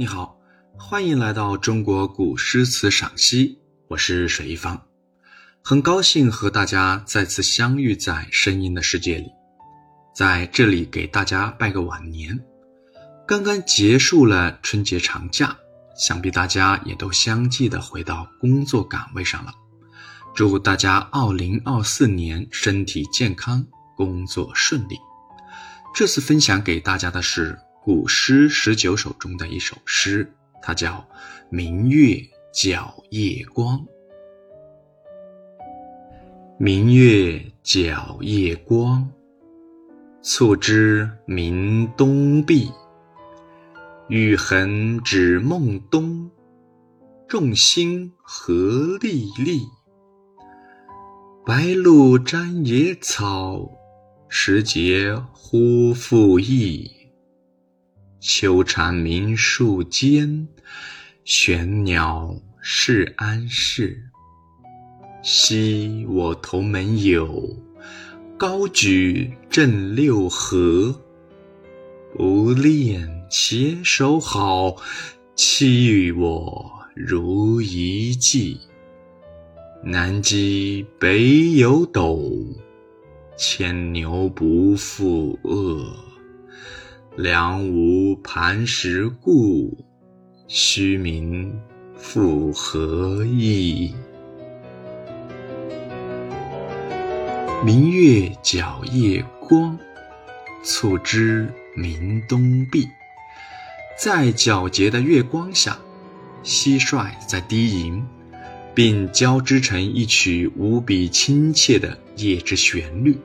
你好，欢迎来到中国古诗词赏析，我是水一方，很高兴和大家再次相遇在声音的世界里，在这里给大家拜个晚年。刚刚结束了春节长假，想必大家也都相继的回到工作岗位上了。祝大家二零二四年身体健康，工作顺利。这次分享给大家的是。古诗十九首中的一首诗，它叫《明月皎夜光》。明月皎夜光，促织鸣东壁。雨痕指孟冬，众星何历历。白露沾野草，时节忽复易。秋蝉鸣树间，玄鸟是安适。昔我同门友，高举振六合。不恋携手好，期与我如一计。南极北有斗，牵牛不复恶。梁无磐石固，虚名复何益？明月皎夜光，促织鸣东壁。在皎洁的月光下，蟋蟀在低吟，并交织成一曲无比亲切的夜之旋律。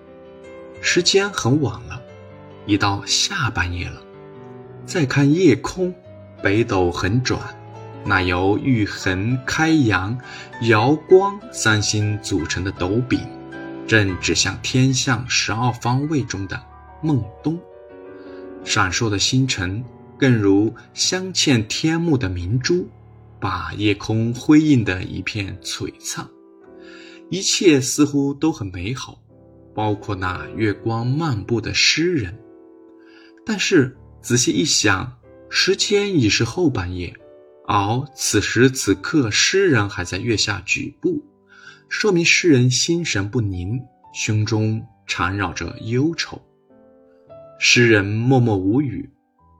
时间很晚了。已到下半夜了，再看夜空，北斗很转，那由玉衡、开阳、瑶光三星组成的斗柄，正指向天象十二方位中的孟冬。闪烁的星辰，更如镶嵌天幕的明珠，把夜空辉映得一片璀璨。一切似乎都很美好，包括那月光漫步的诗人。但是仔细一想，时间已是后半夜，而此时此刻诗人还在月下举步，说明诗人心神不宁，胸中缠绕着忧愁。诗人默默无语，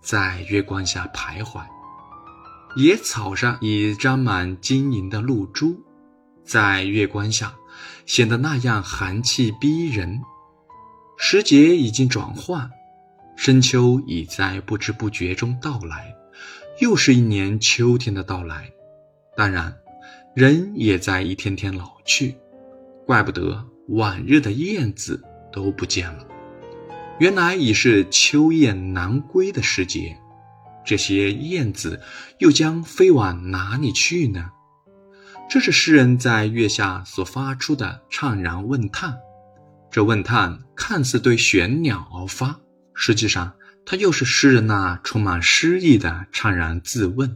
在月光下徘徊。野草上已沾满晶莹的露珠，在月光下显得那样寒气逼人。时节已经转换。深秋已在不知不觉中到来，又是一年秋天的到来。当然，人也在一天天老去，怪不得往日的燕子都不见了。原来已是秋雁南归的时节，这些燕子又将飞往哪里去呢？这是诗人在月下所发出的怅然问叹。这问叹看似对玄鸟而发。实际上，它又是诗人那充满诗意的怅然自问。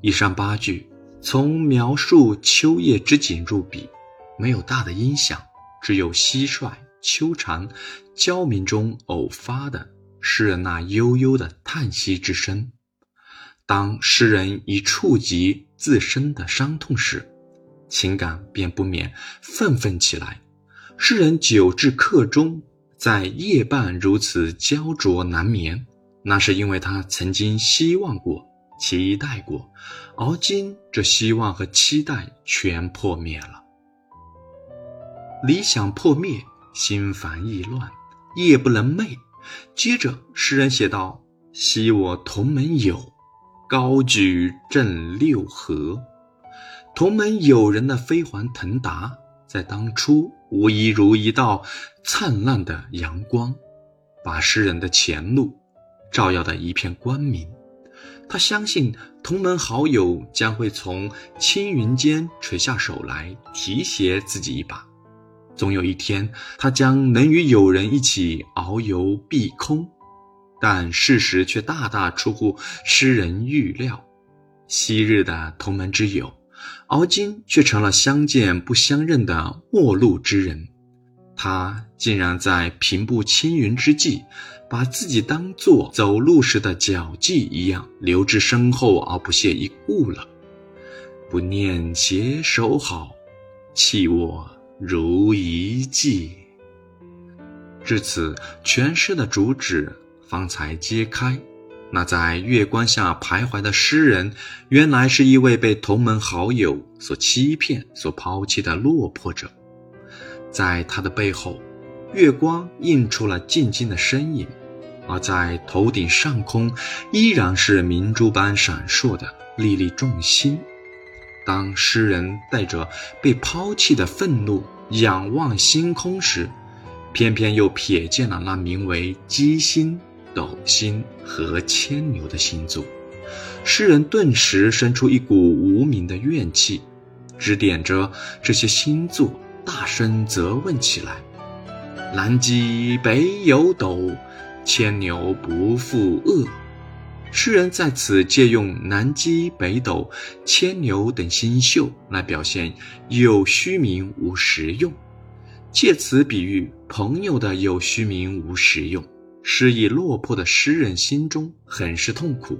以上八句从描述秋夜之景入笔，没有大的音响，只有蟋蟀、秋蝉交鸣中偶发的诗人那悠悠的叹息之声。当诗人一触及自身的伤痛时，情感便不免愤愤起来。诗人久至客中。在夜半如此焦灼难眠，那是因为他曾经希望过、期待过，而今这希望和期待全破灭了。理想破灭，心烦意乱，夜不能寐。接着，诗人写道：“昔我同门友，高举振六合。”同门友人的飞黄腾达。在当初，无疑如一道灿烂的阳光，把诗人的前路照耀得一片光明。他相信同门好友将会从青云间垂下手来提携自己一把，总有一天他将能与友人一起遨游碧空。但事实却大大出乎诗人预料，昔日的同门之友。而今却成了相见不相认的陌路之人，他竟然在平步青云之际，把自己当作走路时的脚迹一样留至身后而不屑一顾了。不念携手好，弃我如遗迹。至此，全诗的主旨方才揭开。那在月光下徘徊的诗人，原来是一位被同门好友所欺骗、所抛弃的落魄者。在他的背后，月光映出了静静的身影，而在头顶上空，依然是明珠般闪烁的粒粒众星。当诗人带着被抛弃的愤怒仰望星空时，偏偏又瞥见了那名为鸡星、斗星和牵牛的星座。诗人顿时生出一股无名的怨气，指点着这些星座。大声责问起来：“南极北有斗，牵牛不负恶。”诗人在此借用南极、北斗、牵牛等星宿来表现有虚名无实用，借此比喻朋友的有虚名无实用。失意落魄的诗人心中很是痛苦，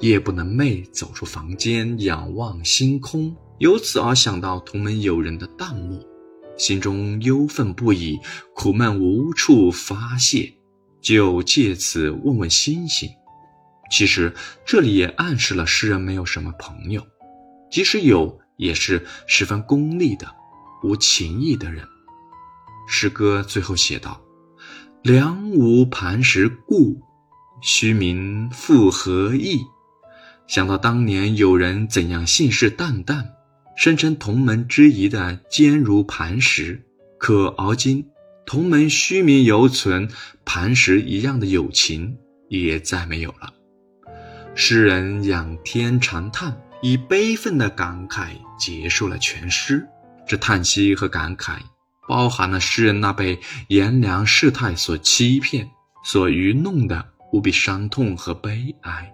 夜不能寐，走出房间，仰望星空，由此而想到同门友人的淡漠。心中忧愤不已，苦闷无处发泄，就借此问问星星。其实这里也暗示了诗人没有什么朋友，即使有，也是十分功利的、无情义的人。诗歌最后写道：“良无磐石固，虚名复何益？”想到当年有人怎样信誓旦旦。声称同门之谊的坚如磐石，可而今同门虚名犹存，磐石一样的友情也再没有了。诗人仰天长叹，以悲愤的感慨结束了全诗。这叹息和感慨，包含了诗人那被炎凉世态所欺骗、所愚弄的无比伤痛和悲哀。